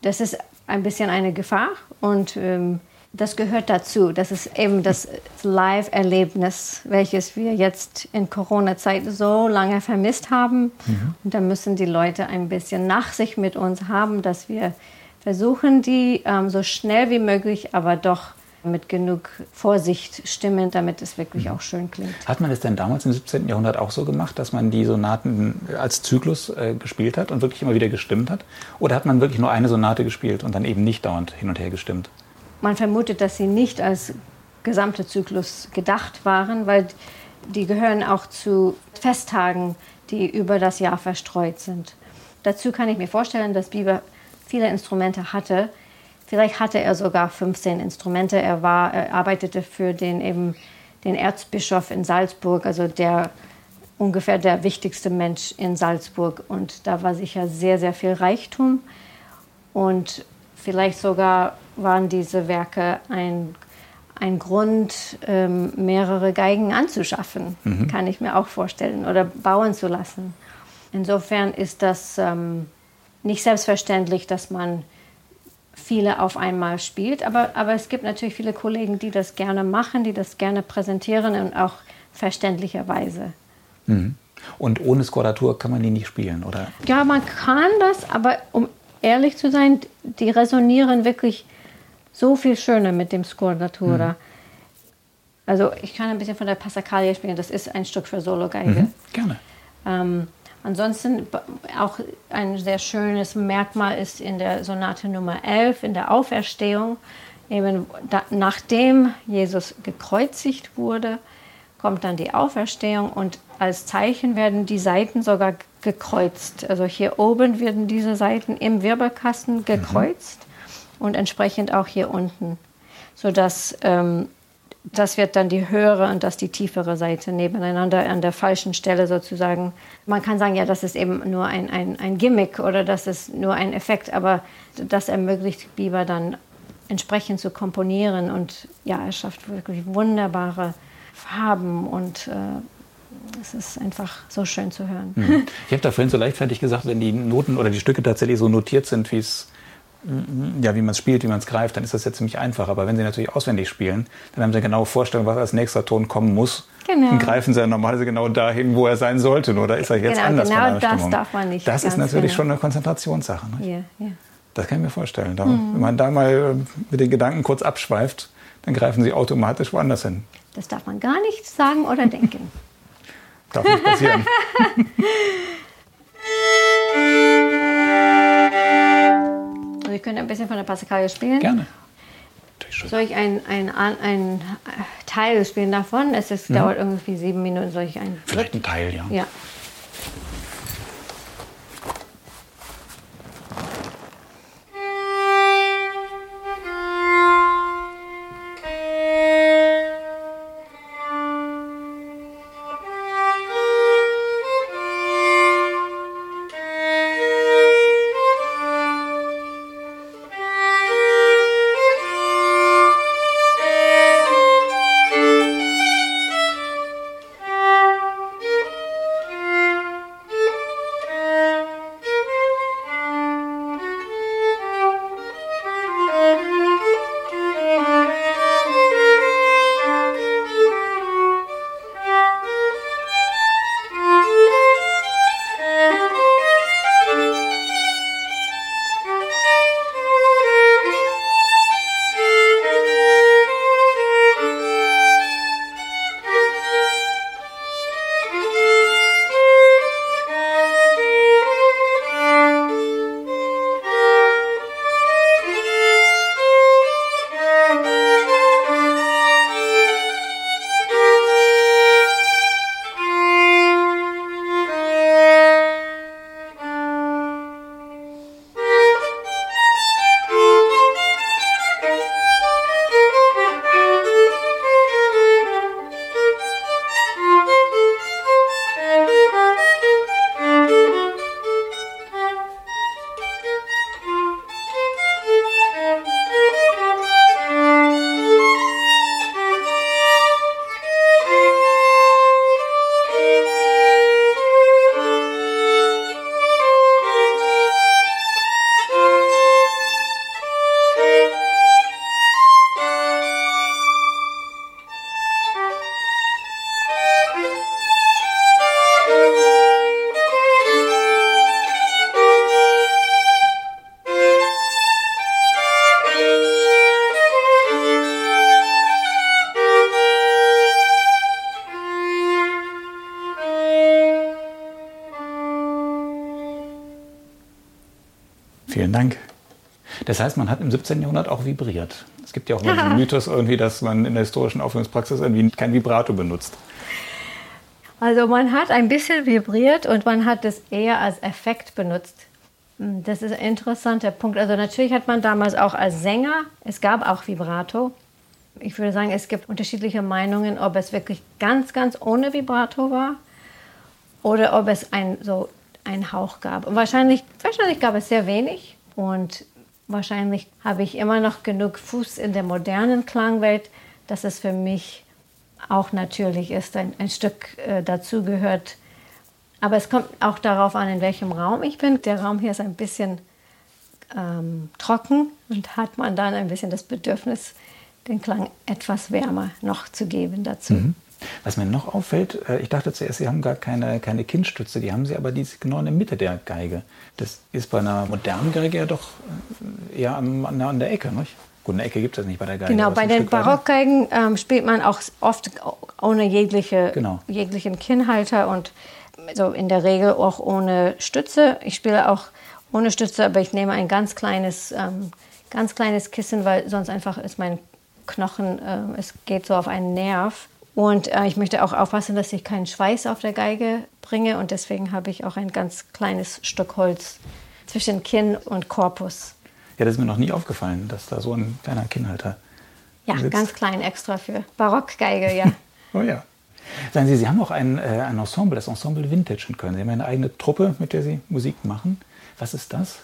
Das ist ein bisschen eine Gefahr. Und ähm, das gehört dazu. Das ist eben das Live-Erlebnis, welches wir jetzt in Corona-Zeit so lange vermisst haben. Mhm. Und da müssen die Leute ein bisschen Nachsicht mit uns haben, dass wir versuchen, die ähm, so schnell wie möglich, aber doch mit genug Vorsicht stimmen, damit es wirklich mhm. auch schön klingt. Hat man es denn damals im 17. Jahrhundert auch so gemacht, dass man die Sonaten als Zyklus äh, gespielt hat und wirklich immer wieder gestimmt hat? Oder hat man wirklich nur eine Sonate gespielt und dann eben nicht dauernd hin und her gestimmt? Man vermutet, dass sie nicht als gesamte Zyklus gedacht waren, weil die gehören auch zu Festtagen, die über das Jahr verstreut sind. Dazu kann ich mir vorstellen, dass Bieber viele Instrumente hatte. Vielleicht hatte er sogar 15 Instrumente. Er, war, er arbeitete für den, eben, den Erzbischof in Salzburg, also der ungefähr der wichtigste Mensch in Salzburg. Und da war sicher sehr, sehr viel Reichtum. Und vielleicht sogar waren diese Werke ein, ein Grund, ähm, mehrere Geigen anzuschaffen, mhm. kann ich mir auch vorstellen, oder bauen zu lassen. Insofern ist das ähm, nicht selbstverständlich, dass man viele auf einmal spielt, aber, aber es gibt natürlich viele Kollegen, die das gerne machen, die das gerne präsentieren und auch verständlicherweise. Mhm. Und ohne Skordatur kann man die nicht spielen, oder? Ja, man kann das, aber um ehrlich zu sein, die resonieren wirklich so viel schöner mit dem Scordatura. Mhm. Also ich kann ein bisschen von der Passacaglia spielen, das ist ein Stück für Solo-Geige. Mhm, gerne. Ähm, ansonsten auch ein sehr schönes Merkmal ist in der Sonate Nummer 11, in der Auferstehung, eben da, nachdem Jesus gekreuzigt wurde, kommt dann die Auferstehung und als Zeichen werden die Seiten sogar gekreuzt. Also hier oben werden diese Seiten im Wirbelkasten gekreuzt mhm. und entsprechend auch hier unten, sodass ähm, das wird dann die höhere und das die tiefere Seite nebeneinander an der falschen Stelle sozusagen. Man kann sagen, ja, das ist eben nur ein, ein, ein Gimmick oder das ist nur ein Effekt, aber das ermöglicht Bieber dann entsprechend zu komponieren und ja, er schafft wirklich wunderbare Farben und äh, es ist einfach so schön zu hören. Mhm. Ich habe da vorhin so leichtfertig gesagt, wenn die Noten oder die Stücke tatsächlich so notiert sind, wie es ja, wie man es spielt, wie man es greift, dann ist das ja ziemlich einfach. Aber wenn Sie natürlich auswendig spielen, dann haben Sie eine genaue Vorstellung, was als nächster Ton kommen muss. Genau. Und greifen Sie ja normalerweise genau dahin, wo er sein sollte. Oder ist er jetzt genau, anders genau von das Stimmung? darf man nicht. Das ist natürlich genau. schon eine Konzentrationssache. Ne? Yeah, yeah. Das kann ich mir vorstellen. Da, mhm. Wenn man da mal mit den Gedanken kurz abschweift, dann greifen Sie automatisch woanders hin. Das darf man gar nicht sagen oder denken. <laughs> darf nicht passieren. <laughs> Also ich könnte ein bisschen von der Passacaglia spielen. Gerne. Soll ich ein, ein, Teil spielen davon? Es ist, mhm. dauert irgendwie sieben Minuten. Soll ich ein Vielleicht ein Teil, ja. Ja. Das heißt, man hat im 17. Jahrhundert auch vibriert. Es gibt ja auch mal den <laughs> Mythos irgendwie, dass man in der historischen Aufführungspraxis irgendwie kein Vibrato benutzt. Also man hat ein bisschen vibriert und man hat es eher als Effekt benutzt. Hm, das ist ein interessanter Punkt. Also natürlich hat man damals auch als Sänger, es gab auch Vibrato. Ich würde sagen, es gibt unterschiedliche Meinungen, ob es wirklich ganz, ganz ohne Vibrato war oder ob es ein, so einen Hauch gab. Und wahrscheinlich, wahrscheinlich gab es sehr wenig und wahrscheinlich habe ich immer noch genug Fuß in der modernen Klangwelt, dass es für mich auch natürlich ist, ein, ein Stück äh, dazugehört. Aber es kommt auch darauf an, in welchem Raum ich bin. Der Raum hier ist ein bisschen ähm, trocken und hat man dann ein bisschen das Bedürfnis, den Klang etwas wärmer noch zu geben dazu. Mhm. Was mir noch auffällt, äh, ich dachte zuerst, Sie haben gar keine, keine Kinnstütze, die haben Sie aber die genau in der Mitte der Geige. Das ist bei einer modernen Geige ja doch äh, eher an, an der Ecke, nicht? Gut, eine Ecke gibt es nicht bei der Geige. Genau, bei den Barockgeigen ähm, spielt man auch oft ohne jegliche, genau. jeglichen Kinnhalter und so in der Regel auch ohne Stütze. Ich spiele auch ohne Stütze, aber ich nehme ein ganz kleines, ähm, ganz kleines Kissen, weil sonst einfach ist mein Knochen, äh, es geht so auf einen Nerv. Und äh, ich möchte auch aufpassen, dass ich keinen Schweiß auf der Geige bringe und deswegen habe ich auch ein ganz kleines Stück Holz zwischen Kinn und Korpus. Ja, das ist mir noch nie aufgefallen, dass da so ein kleiner Kinnhalter Ja, sitzt. ganz klein extra für Barockgeige, ja. <laughs> oh ja. Sagen Sie, Sie haben auch ein, äh, ein Ensemble, das Ensemble Vintage in Köln. Sie haben eine eigene Truppe, mit der Sie Musik machen. Was ist das?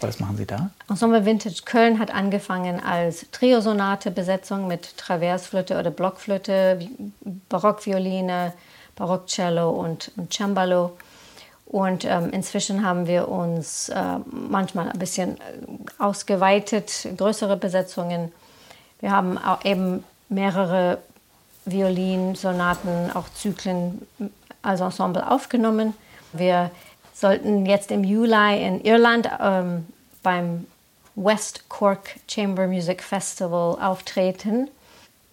Was machen Sie da? Ensemble Vintage Köln hat angefangen als Triosonate-Besetzung mit Traversflöte oder Blockflöte, Barockvioline, Barockcello und, Cembalo. Und ähm, inzwischen haben wir uns äh, manchmal ein bisschen äh, ausgeweitet, größere Besetzungen. Wir haben auch eben mehrere Violinsonaten, auch Zyklen als Ensemble aufgenommen. Wir sollten jetzt im Juli in Irland ähm, beim West Cork Chamber Music Festival auftreten.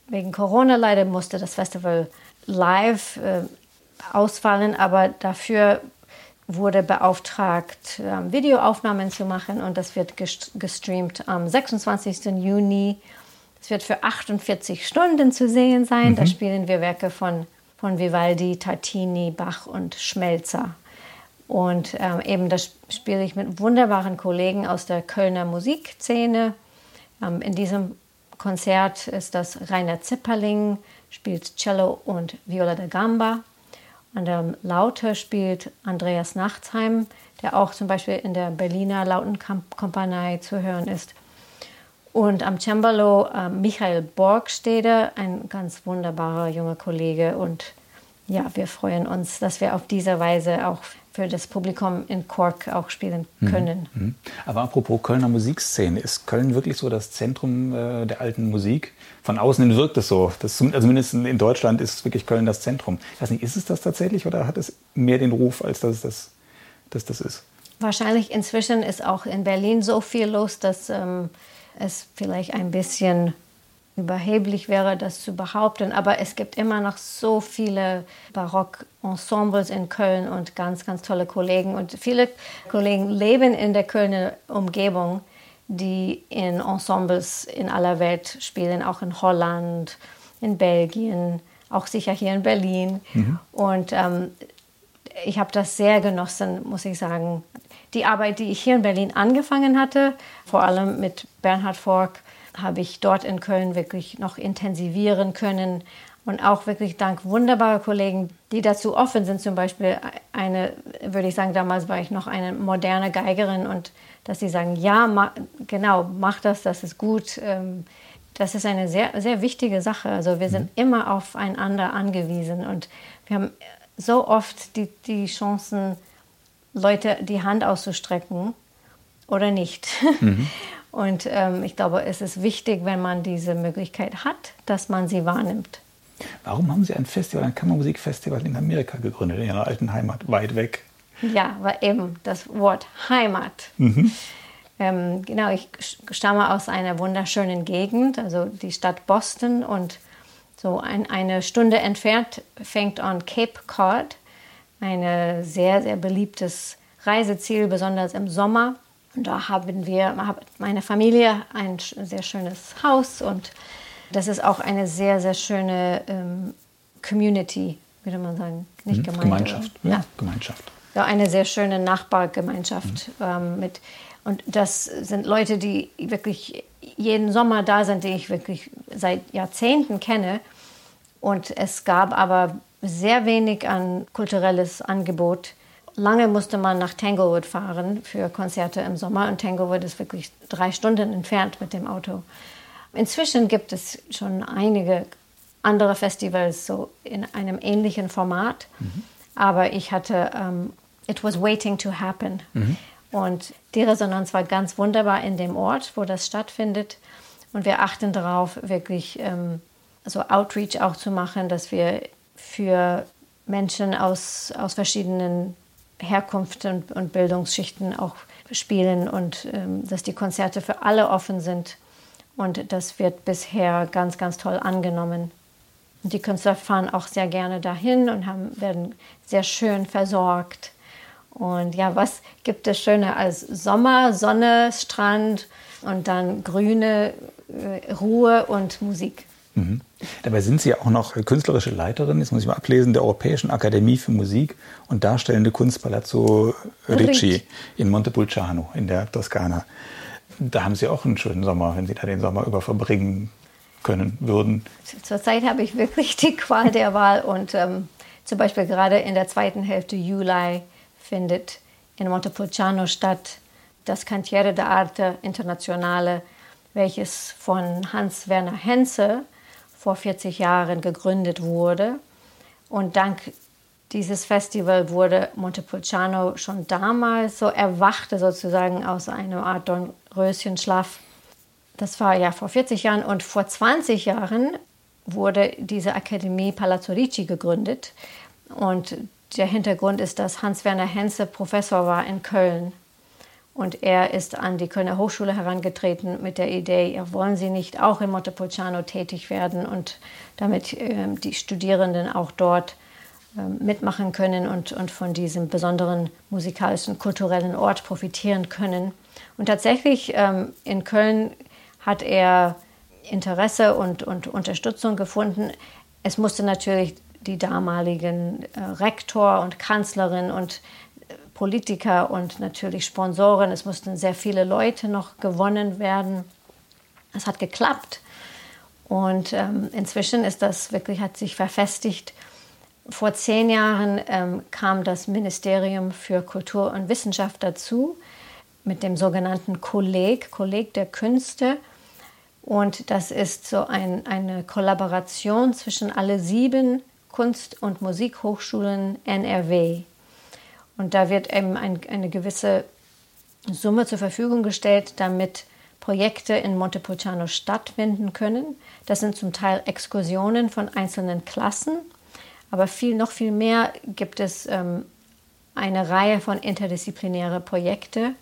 Wegen Corona leider musste das Festival live äh, ausfallen, aber dafür wurde beauftragt, ähm, Videoaufnahmen zu machen und das wird gestreamt am 26. Juni. Es wird für 48 Stunden zu sehen sein. Mhm. Da spielen wir Werke von, von Vivaldi, Tartini, Bach und Schmelzer. Und ähm, eben das spiele ich mit wunderbaren Kollegen aus der Kölner Musikszene. Ähm, in diesem Konzert ist das Rainer Zipperling, spielt Cello und Viola da Gamba. An der Laute spielt Andreas Nachtsheim, der auch zum Beispiel in der Berliner Lautenkompanie zu hören ist. Und am Cembalo äh, Michael Borgstede, ein ganz wunderbarer junger Kollege. Und ja, wir freuen uns, dass wir auf diese Weise auch für das Publikum in Cork auch spielen mhm. können. Mhm. Aber apropos Kölner Musikszene, ist Köln wirklich so das Zentrum äh, der alten Musik? Von außen wirkt es so. Das, also zumindest in Deutschland ist wirklich Köln das Zentrum. Ich weiß nicht, ist es das tatsächlich oder hat es mehr den Ruf, als dass das, dass das ist? Wahrscheinlich inzwischen ist auch in Berlin so viel los, dass ähm, es vielleicht ein bisschen überheblich wäre, das zu behaupten. Aber es gibt immer noch so viele Barock-Ensembles in Köln und ganz, ganz tolle Kollegen. Und viele Kollegen leben in der Kölner Umgebung, die in Ensembles in aller Welt spielen, auch in Holland, in Belgien, auch sicher hier in Berlin. Mhm. Und ähm, ich habe das sehr genossen, muss ich sagen. Die Arbeit, die ich hier in Berlin angefangen hatte, vor allem mit Bernhard Fork, habe ich dort in Köln wirklich noch intensivieren können. Und auch wirklich dank wunderbarer Kollegen, die dazu offen sind. Zum Beispiel eine, würde ich sagen, damals war ich noch eine moderne Geigerin und dass sie sagen, ja, ma, genau, mach das, das ist gut. Ähm, das ist eine sehr, sehr wichtige Sache. Also wir sind mhm. immer aufeinander angewiesen und wir haben so oft die, die Chancen, Leute die Hand auszustrecken oder nicht. Mhm. <laughs> Und ähm, ich glaube, es ist wichtig, wenn man diese Möglichkeit hat, dass man sie wahrnimmt. Warum haben Sie ein Festival, ein Kammermusikfestival in Amerika gegründet, in Ihrer alten Heimat, weit weg? Ja, war eben das Wort Heimat. Mhm. Ähm, genau, ich stamme aus einer wunderschönen Gegend, also die Stadt Boston und so ein, eine Stunde entfernt fängt an Cape Cod, ein sehr, sehr beliebtes Reiseziel, besonders im Sommer. Und da haben wir, meine Familie, ein sehr schönes Haus und das ist auch eine sehr, sehr schöne ähm, Community, würde man sagen. Nicht mhm. Gemeinde. Gemeinschaft. Ja, ja, Gemeinschaft. Ja, eine sehr schöne Nachbargemeinschaft. Mhm. Ähm, mit, und das sind Leute, die wirklich jeden Sommer da sind, die ich wirklich seit Jahrzehnten kenne. Und es gab aber sehr wenig an kulturelles Angebot. Lange musste man nach Tanglewood fahren für Konzerte im Sommer und Tanglewood ist wirklich drei Stunden entfernt mit dem Auto. Inzwischen gibt es schon einige andere Festivals so in einem ähnlichen Format, mhm. aber ich hatte um, ähm, It was waiting to happen. Mhm. Und die Resonanz war ganz wunderbar in dem Ort, wo das stattfindet. Und wir achten darauf, wirklich ähm, so Outreach auch zu machen, dass wir für Menschen aus, aus verschiedenen Herkunften und, und Bildungsschichten auch spielen und ähm, dass die Konzerte für alle offen sind. Und das wird bisher ganz, ganz toll angenommen. Und die Künstler fahren auch sehr gerne dahin und haben, werden sehr schön versorgt. Und ja, was gibt es schöner als Sommer, Sonne, Strand und dann grüne äh, Ruhe und Musik? Mhm. Dabei sind Sie auch noch künstlerische Leiterin, das muss ich mal ablesen, der Europäischen Akademie für Musik und Darstellende Kunst Palazzo Ricci in Montepulciano in der Toskana. Da haben Sie auch einen schönen Sommer, wenn Sie da den Sommer über verbringen können würden. Zurzeit habe ich wirklich die Qual der Wahl und ähm, zum Beispiel gerade in der zweiten Hälfte Juli findet in Montepulciano statt das Cantiere d'Arte Internationale, welches von Hans-Werner Henze vor 40 Jahren gegründet wurde. Und dank dieses Festival wurde Montepulciano schon damals so erwachte sozusagen aus einer Art Dornröschenschlaf. Das war ja vor 40 Jahren und vor 20 Jahren wurde diese Akademie Palazzo Ricci gegründet. Und der Hintergrund ist, dass Hans-Werner Henze Professor war in Köln. Und er ist an die Kölner Hochschule herangetreten mit der Idee, ja, wollen Sie nicht auch in Montepulciano tätig werden und damit ähm, die Studierenden auch dort ähm, mitmachen können und, und von diesem besonderen musikalischen, kulturellen Ort profitieren können. Und tatsächlich ähm, in Köln hat er Interesse und, und Unterstützung gefunden. Es musste natürlich die damaligen äh, Rektor und Kanzlerin und äh, Politiker und natürlich Sponsoren. Es mussten sehr viele Leute noch gewonnen werden. Es hat geklappt. Und ähm, inzwischen ist das wirklich, hat sich verfestigt. Vor zehn Jahren ähm, kam das Ministerium für Kultur und Wissenschaft dazu mit dem sogenannten Kolleg, Kolleg der Künste. Und das ist so ein, eine Kollaboration zwischen alle sieben Kunst- und Musikhochschulen NRW. Und da wird eben ein, eine gewisse Summe zur Verfügung gestellt, damit Projekte in Montepulciano stattfinden können. Das sind zum Teil Exkursionen von einzelnen Klassen, aber viel, noch viel mehr gibt es ähm, eine Reihe von interdisziplinären Projekten.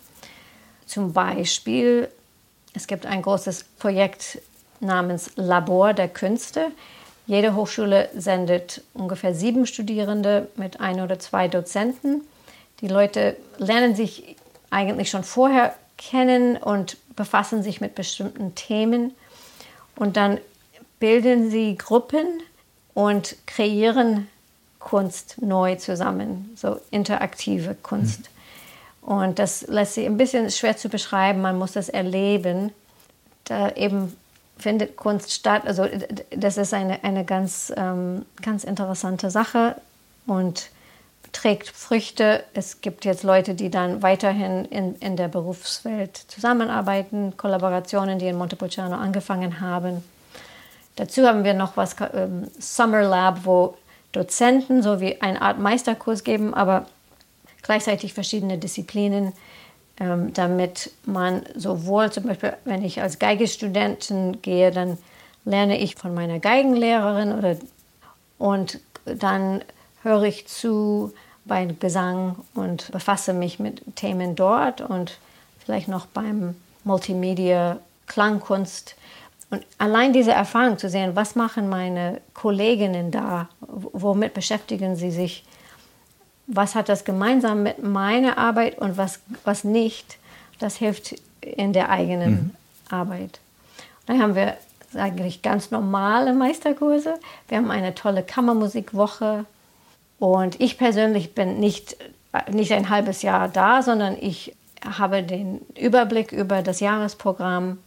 Zum Beispiel, es gibt ein großes Projekt namens Labor der Künste. Jede Hochschule sendet ungefähr sieben Studierende mit ein oder zwei Dozenten. Die Leute lernen sich eigentlich schon vorher kennen und befassen sich mit bestimmten Themen. Und dann bilden sie Gruppen und kreieren Kunst neu zusammen, so interaktive Kunst. Mhm. Und das lässt sich ein bisschen schwer zu beschreiben, man muss das erleben. Da eben findet Kunst statt. Also das ist eine, eine ganz, ähm, ganz interessante Sache und trägt Früchte. Es gibt jetzt Leute, die dann weiterhin in, in der Berufswelt zusammenarbeiten, Kollaborationen, die in Montepulciano angefangen haben. Dazu haben wir noch was ähm, Summer Lab, wo Dozenten so wie eine Art Meisterkurs geben, aber gleichzeitig verschiedene Disziplinen ähm, damit man sowohl zum Beispiel, wenn ich als Geigestudentin gehe, dann lerne ich von meiner Geigenlehrerin oder, und dann höre ich zu bei Gesang und befasse mich mit Themen dort und vielleicht noch beim Multimedia Klangkunst. Und allein diese Erfahrung zu sehen, was machen meine Kolleginnen da, womit beschäftigen sie sich, was hat das gemeinsam mit meiner Arbeit und was, was nicht, das hilft in der eigenen mhm. Arbeit. Dann haben wir eigentlich ganz normale Meisterkurse. Wir haben eine tolle Kammermusikwoche. Und ich persönlich bin nicht, nicht ein halbes Jahr da, sondern ich habe den Überblick über das Jahresprogramm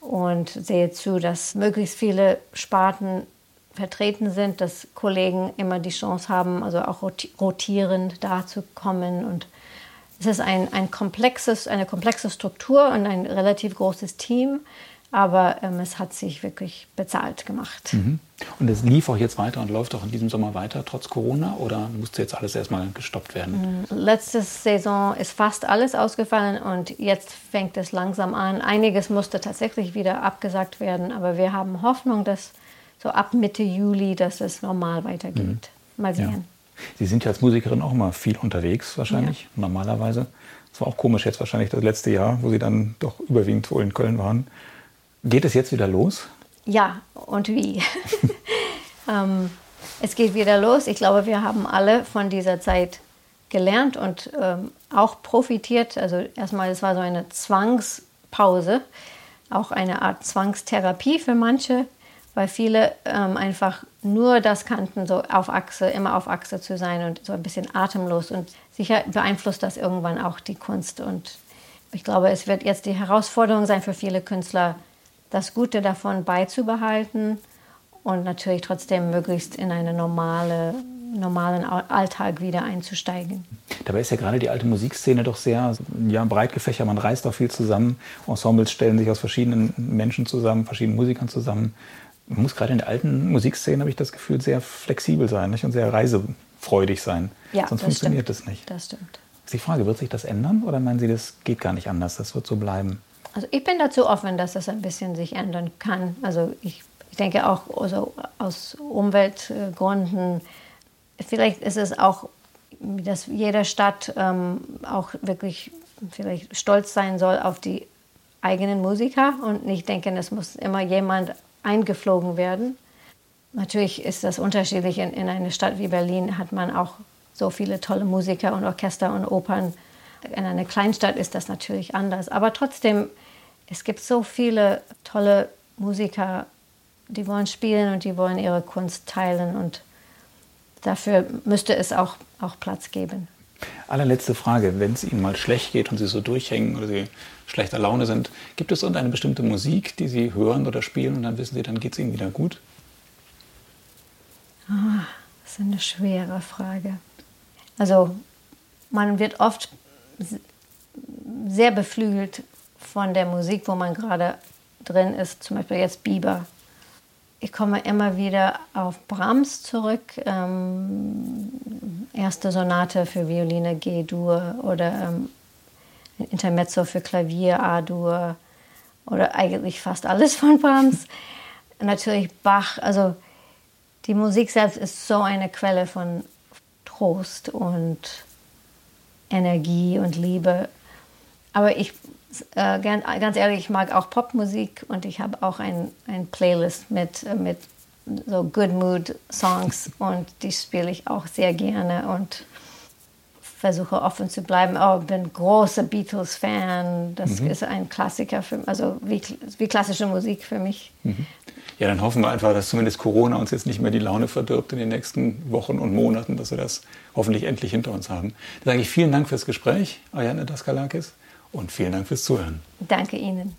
und sehe zu, dass möglichst viele Sparten vertreten sind, dass Kollegen immer die Chance haben, also auch rotierend da zu kommen. Und es ist ein, ein komplexes, eine komplexe Struktur und ein relativ großes Team. Aber ähm, es hat sich wirklich bezahlt gemacht. Mhm. Und es lief auch jetzt weiter und läuft auch in diesem Sommer weiter, trotz Corona? Oder musste jetzt alles erstmal gestoppt werden? Mhm. Letzte Saison ist fast alles ausgefallen und jetzt fängt es langsam an. Einiges musste tatsächlich wieder abgesagt werden, aber wir haben Hoffnung, dass so ab Mitte Juli, dass es normal weitergeht. Mhm. Mal sehen. Ja. Sie sind ja als Musikerin auch immer viel unterwegs, wahrscheinlich, ja. normalerweise. Es war auch komisch jetzt wahrscheinlich das letzte Jahr, wo Sie dann doch überwiegend wohl in Köln waren. Geht es jetzt wieder los? Ja, und wie? <laughs> ähm, es geht wieder los. Ich glaube, wir haben alle von dieser Zeit gelernt und ähm, auch profitiert. Also erstmal, es war so eine Zwangspause, auch eine Art Zwangstherapie für manche, weil viele ähm, einfach nur das kannten, so auf Achse, immer auf Achse zu sein und so ein bisschen atemlos. Und sicher beeinflusst das irgendwann auch die Kunst. Und ich glaube, es wird jetzt die Herausforderung sein für viele Künstler, das Gute davon beizubehalten und natürlich trotzdem möglichst in einen normale, normalen Alltag wieder einzusteigen. Dabei ist ja gerade die alte Musikszene doch sehr ja, breit gefächert. Man reist auch viel zusammen. Ensembles stellen sich aus verschiedenen Menschen zusammen, verschiedenen Musikern zusammen. Man muss gerade in der alten Musikszene, habe ich das Gefühl, sehr flexibel sein nicht? und sehr reisefreudig sein. Ja, Sonst das funktioniert stimmt. das nicht. Das stimmt. Die Frage, wird sich das ändern oder meinen Sie, das geht gar nicht anders, das wird so bleiben? Also ich bin dazu offen, dass das ein bisschen sich ändern kann. Also ich, ich denke auch also aus Umweltgründen, vielleicht ist es auch, dass jede Stadt ähm, auch wirklich vielleicht stolz sein soll auf die eigenen Musiker und nicht denken, es muss immer jemand eingeflogen werden. Natürlich ist das unterschiedlich. In, in einer Stadt wie Berlin hat man auch so viele tolle Musiker und Orchester und Opern. In einer Kleinstadt ist das natürlich anders. Aber trotzdem es gibt so viele tolle Musiker, die wollen spielen und die wollen ihre Kunst teilen und dafür müsste es auch, auch Platz geben. Allerletzte Frage, wenn es Ihnen mal schlecht geht und Sie so durchhängen oder Sie schlechter Laune sind, gibt es irgendeine bestimmte Musik, die Sie hören oder spielen und dann wissen Sie, dann geht es Ihnen wieder gut? Ah, das ist eine schwere Frage. Also man wird oft sehr beflügelt von der Musik, wo man gerade drin ist, zum Beispiel jetzt Bieber. Ich komme immer wieder auf Brahms zurück, ähm, erste Sonate für Violine G-Dur oder ähm, Intermezzo für Klavier A-Dur oder eigentlich fast alles von Brahms. <laughs> Natürlich Bach, also die Musik selbst ist so eine Quelle von Trost und Energie und Liebe. Aber ich äh, ganz ehrlich, ich mag auch Popmusik und ich habe auch ein, ein Playlist mit, äh, mit so Good Mood Songs <laughs> und die spiele ich auch sehr gerne und versuche offen zu bleiben. Oh, bin großer Beatles-Fan. Das mhm. ist ein Klassiker, für, also wie, wie klassische Musik für mich. Mhm. Ja, dann hoffen wir einfach, dass zumindest Corona uns jetzt nicht mehr die Laune verdirbt in den nächsten Wochen und Monaten, dass wir das hoffentlich endlich hinter uns haben. Dann sage ich vielen Dank fürs Gespräch, Ayane Daskalakis und vielen Dank fürs Zuhören. Danke Ihnen.